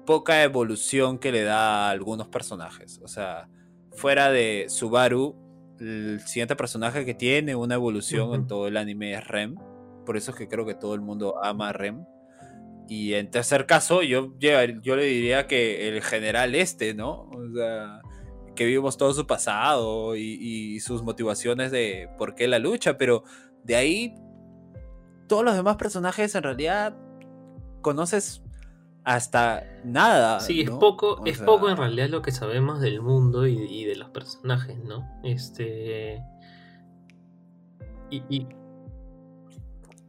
poca evolución que le da a algunos personajes. O sea, fuera de Subaru, el siguiente personaje que tiene una evolución en todo el anime es Rem. Por eso es que creo que todo el mundo ama a Rem. Y en tercer caso, yo, yo le diría que el general este, ¿no? O sea, que vimos todo su pasado y, sus motivaciones de por qué la lucha, pero de ahí todos los demás personajes en realidad conoces hasta nada. Sí, es poco, es poco en realidad lo que sabemos del mundo y, de los personajes, ¿no? Este. Y,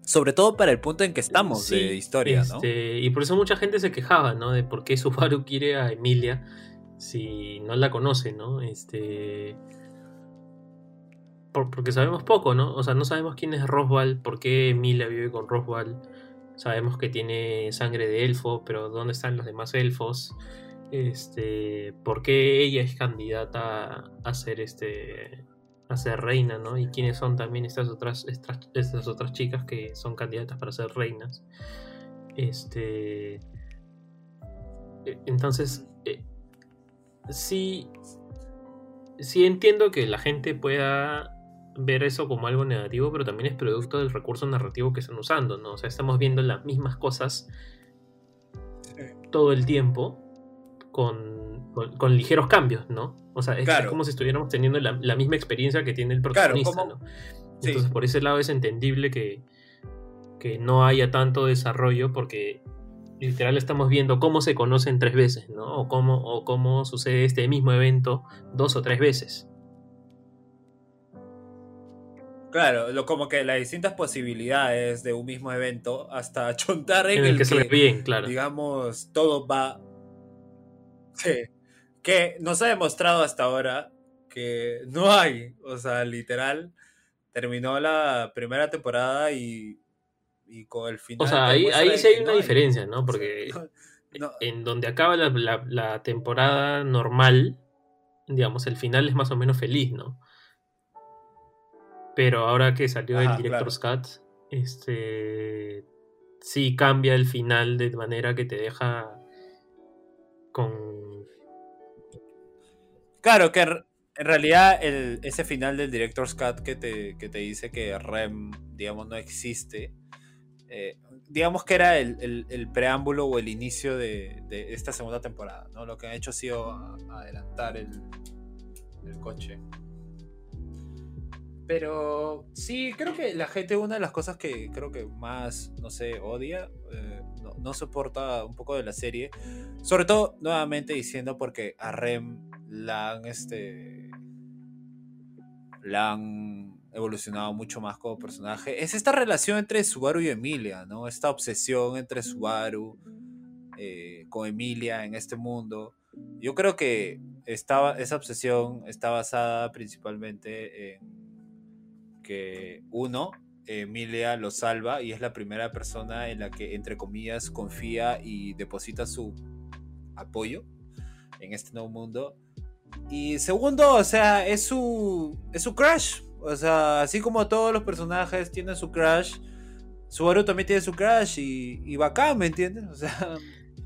Sobre todo para el punto en que estamos de historia, ¿no? Este, y por eso mucha gente se quejaba, ¿no? De por qué Subaru quiere a Emilia si no la conoce, ¿no? Este. porque sabemos poco, ¿no? O sea, no sabemos quién es Roswell, por qué Emilia vive con Roswell Sabemos que tiene sangre de elfo, pero ¿dónde están los demás elfos? Este, ¿Por qué ella es candidata a ser, este, a ser reina, ¿no? Y quiénes son también estas otras, estas, otras chicas que son candidatas para ser reinas. Este, e, entonces, eh, sí, sí entiendo que la gente pueda ver eso como algo negativo, pero también es producto del recurso narrativo que están usando, ¿no? O sea, estamos viendo las mismas cosas todo el tiempo con, con, ligeros cambios, ¿no? O sea, es, como si estuviéramos teniendo la, misma experiencia que tiene el protagonista, ¿no? Entonces, por ese lado es entendible que, que no haya tanto desarrollo porque literal estamos viendo cómo se conocen tres veces, ¿no? O cómo, o cómo sucede este mismo evento dos o tres veces. Claro, lo, como que las distintas posibilidades de un mismo evento hasta [LAUGHS] chontar en, el, que, se bien, claro. digamos, todo va... Sí. Que nos ha demostrado hasta ahora que no hay, o sea, literal, terminó la primera temporada y, y con el final... O sea, ahí, ahí sí hay una diferencia, ¿no? Porque en donde acaba la, la temporada normal, digamos, el final es más o menos feliz, ¿no? Pero ahora que salió el Director's Cut, este sí cambia el final de manera que te deja con. Claro, que en realidad ese final del Director's Cut que te, te dice que Rem, digamos, no existe. Eh, digamos que era el, preámbulo o el inicio de, esta segunda temporada, ¿no? Lo que han hecho ha sido adelantar el, el coche. Pero sí, creo que la gente, una de las cosas que creo que más, no sé, odia, eh, no, soporta un poco de la serie, sobre todo, nuevamente diciendo porque a Rem la han, este, la han evolucionado mucho más como personaje, es esta relación entre Subaru y Emilia, ¿no? Esta obsesión entre Subaru eh, con Emilia en este mundo. Yo creo que estaba, esa obsesión está basada principalmente en que uno, Emilia lo salva y es la primera persona en la que, entre comillas, confía y deposita su apoyo en este nuevo mundo. Y segundo, o sea, es su, es su crush. O sea, así como todos los personajes tienen su crush, Subaru también tiene su crush y, y bacán, ¿me entiendes? O sea,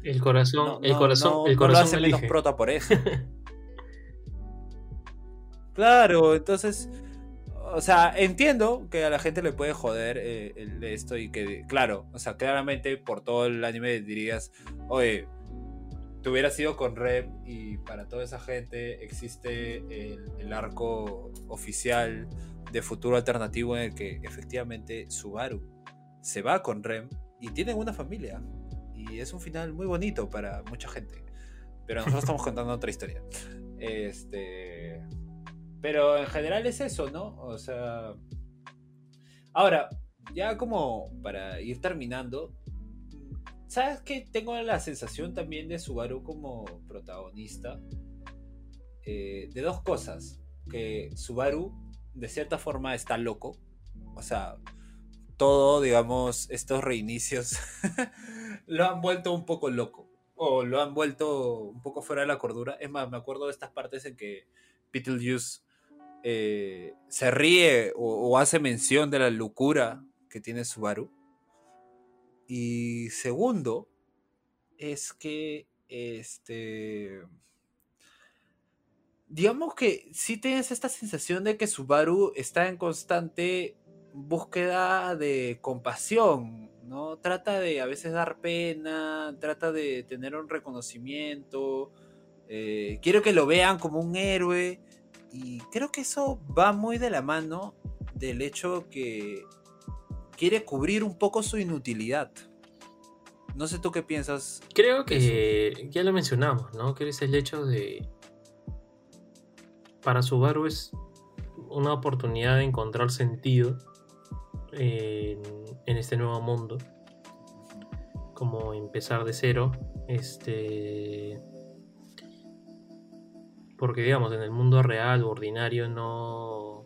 el corazón, el corazón, el corazón hace menos prota por eso. [LAUGHS] claro, entonces o sea, entiendo que a la gente le puede joder eh, esto y que, claro, o sea, claramente por todo el anime dirías, oye, te hubieras ido con Rem y para toda esa gente existe el, arco oficial de futuro alternativo en el que efectivamente Subaru se va con Rem y tienen una familia. Y es un final muy bonito para mucha gente. Pero nosotros estamos [LAUGHS] contando otra historia. Este. Pero en general es eso, ¿no? O sea. Ahora, ya como para ir terminando. ¿Sabes qué? Tengo la sensación también de Subaru como protagonista. Eh, de dos cosas. Que Subaru, de cierta forma, está loco. O sea, todo, digamos, estos reinicios [LAUGHS] lo han vuelto un poco loco. O lo han vuelto un poco fuera de la cordura. Es más, me acuerdo de estas partes en que Beetlejuice eh, se ríe o, hace mención de la locura que tiene Subaru. Y segundo, es que este. Digamos que sí tienes esta sensación de que Subaru está en constante búsqueda de compasión, ¿no? Trata de a veces dar pena, trata de tener un reconocimiento, eh, quiero que lo vean como un héroe, y creo que eso va muy de la mano del hecho que quiere cubrir un poco su inutilidad. No sé tú qué piensas. Creo que ya lo mencionamos, ¿no? Que es el hecho de. Para Subaru es una oportunidad de encontrar sentido en, en este nuevo mundo. Como empezar de cero. Este porque, digamos, en el mundo real o ordinario no.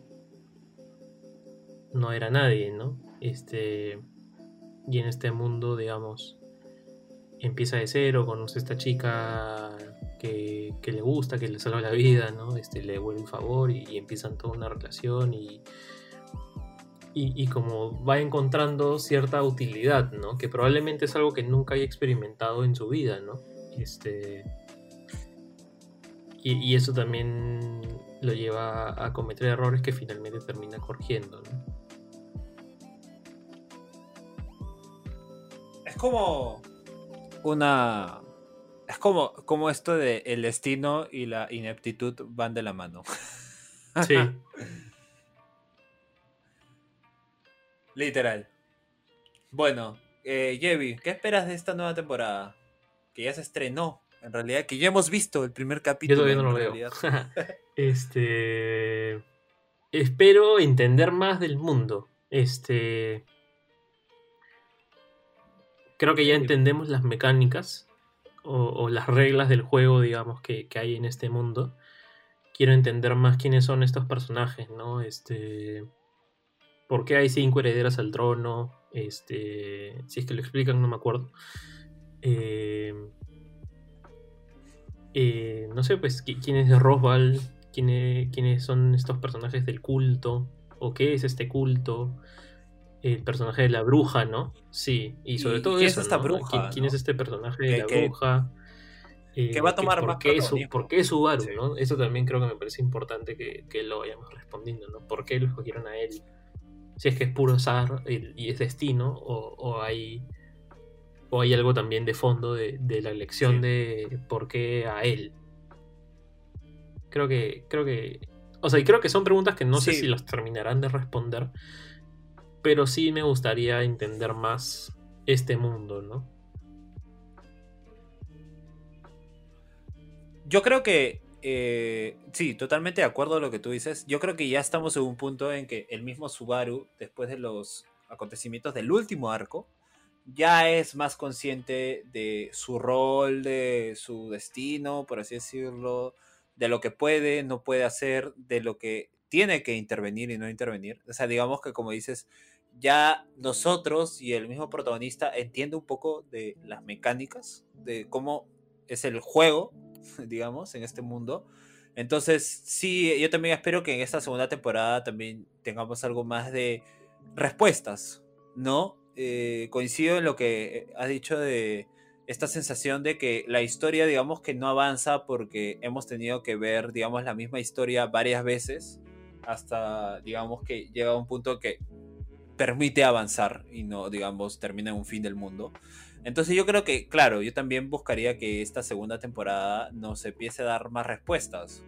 No era nadie, ¿no? Este. Y en este mundo, digamos, empieza de cero, conoce a esta chica que, le gusta, que le salva la vida, ¿no? Este, le devuelve un favor y, empiezan toda una relación y, y, y, como va encontrando cierta utilidad, ¿no? Que probablemente es algo que nunca haya experimentado en su vida, ¿no? Este, y, eso también lo lleva a cometer errores que finalmente termina corrigiendo. Es como una. Es como, como esto de el destino y la ineptitud van de la mano. [LAUGHS] Sí. Literal. Bueno, eh, ¿qué esperas de esta nueva temporada? Que ya se estrenó en realidad, que ya hemos visto el primer capítulo. Yo todavía no lo veo. [LAUGHS] este. Espero entender más del mundo. Este. Creo que ya entendemos las mecánicas o, las reglas del juego, digamos, que, que, hay en este mundo. Quiero entender más quiénes son estos personajes, ¿no? Este. ¿Por qué hay cinco herederas al trono? Este. Si es que lo explican, no me acuerdo. Eh, eh, no sé, pues, quién es Roswell, quiénes son estos personajes del culto, o qué es este culto, el personaje de la bruja, ¿no? Sí, y sobre todo ¿quién eso. Es esta bruja, ¿Quién, es este personaje de la bruja? Eh, que va a tomar por más qué, su, ¿Por qué Subaru, no? Eso también creo que me parece importante que, lo vayamos respondiendo, ¿no? ¿Por qué lo escogieron a él? Si es que es puro azar y es destino, o, o hay o hay algo también de fondo de, la elección de por qué a él. Creo que, creo que, o sea, y creo que son preguntas que no sé si las terminarán de responder, pero sí me gustaría entender más este mundo, ¿no? Yo creo que, eh, sí, totalmente de acuerdo a lo que tú dices. Yo creo que ya estamos en un punto en que el mismo Subaru, después de los acontecimientos del último arco, ya es más consciente de su rol, de su destino, por así decirlo, de lo que puede, no puede hacer, de lo que tiene que intervenir y no intervenir. O sea, digamos que como dices, ya nosotros y el mismo protagonista entiende un poco de las mecánicas, de cómo es el juego, [LAUGHS] digamos, en este mundo. Entonces, sí, yo también espero que en esta segunda temporada también tengamos algo más de respuestas, ¿no? Eh, coincido en lo que eh, has dicho de esta sensación de que la historia, digamos, que no avanza porque hemos tenido que ver, digamos, la misma historia varias veces hasta, digamos, que llega a un punto que permite avanzar y no, digamos, termina en un fin del mundo. Entonces yo creo que, claro, yo también buscaría que esta segunda temporada nos empiece a dar más respuestas,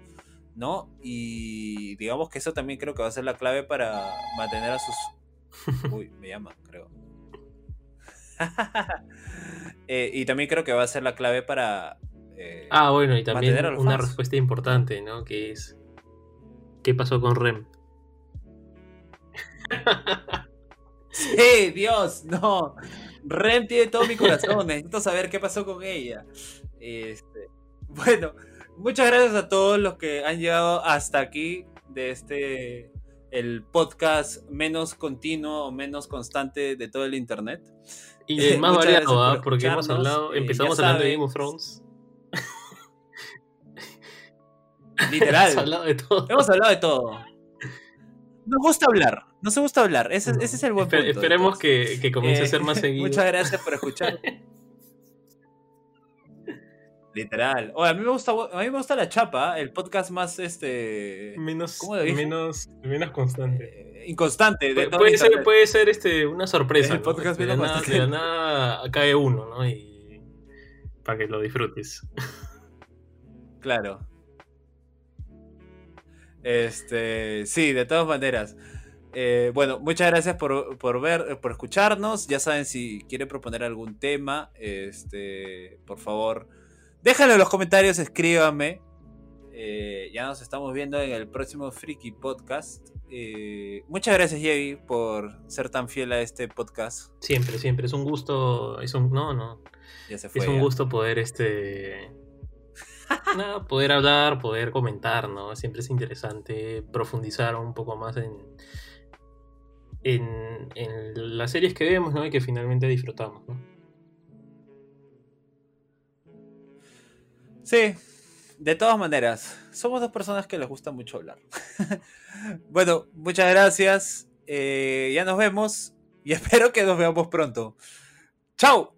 ¿no? Y digamos que eso también creo que va a ser la clave para mantener a sus... [LAUGHS] Uy, me llama, creo. [LAUGHS] Eh, y también creo que va a ser la clave para... Eh, ah, bueno, y también una respuesta importante, ¿no? Que es... ¿Qué pasó con Rem? [LAUGHS] sí, Dios, no. Rem tiene todo mi corazón. [LAUGHS] Necesito saber qué pasó con ella. Este, bueno, muchas gracias a todos los que han llegado hasta aquí de este el podcast menos continuo o menos constante de todo el internet. Y [LAUGHS] más variado, ¿ah? porque hemos hablado, eh, empezamos hablando de Game of Thrones. [LAUGHS] Literal. hemos hablado de todo. Hemos hablado de todo. nos gusta hablar, nos gusta hablar, ese, ese es el buen punto. esperemos que, que, comience a ser más [LAUGHS] eh, seguido. Muchas gracias por escuchar. Literal. a mí me gusta, a mí me gusta la chapa, el podcast más este menos menos menos constante. Eh, inconstante. puede, ser, puede ser este una sorpresa. El podcast de, nada, cae uno, ¿no? Y para que lo disfrutes. Claro. Este, sí, de todas maneras. Eh, bueno, muchas gracias por, por, ver, por escucharnos. Ya saben, si quieren proponer algún tema, este, por favor, Déjenlo en los comentarios, escríbanme. Eh, ya nos estamos viendo en el próximo Freaky Podcast. Eh, muchas gracias, Yevi, por ser tan fiel a este podcast. Siempre, siempre. Es un gusto. Es un. No, no. Ya se fue, es un gusto poder este. [LAUGHS] poder hablar, poder comentar, ¿no? Siempre es interesante profundizar un poco más en, en, en las series que vemos, ¿no? Y que finalmente disfrutamos, ¿no? Sí, de todas maneras, somos dos personas que les gusta mucho hablar. [LAUGHS] bueno, muchas gracias. Eh, ya nos vemos y [LAUGHS] espero que nos veamos pronto. ¡Chao!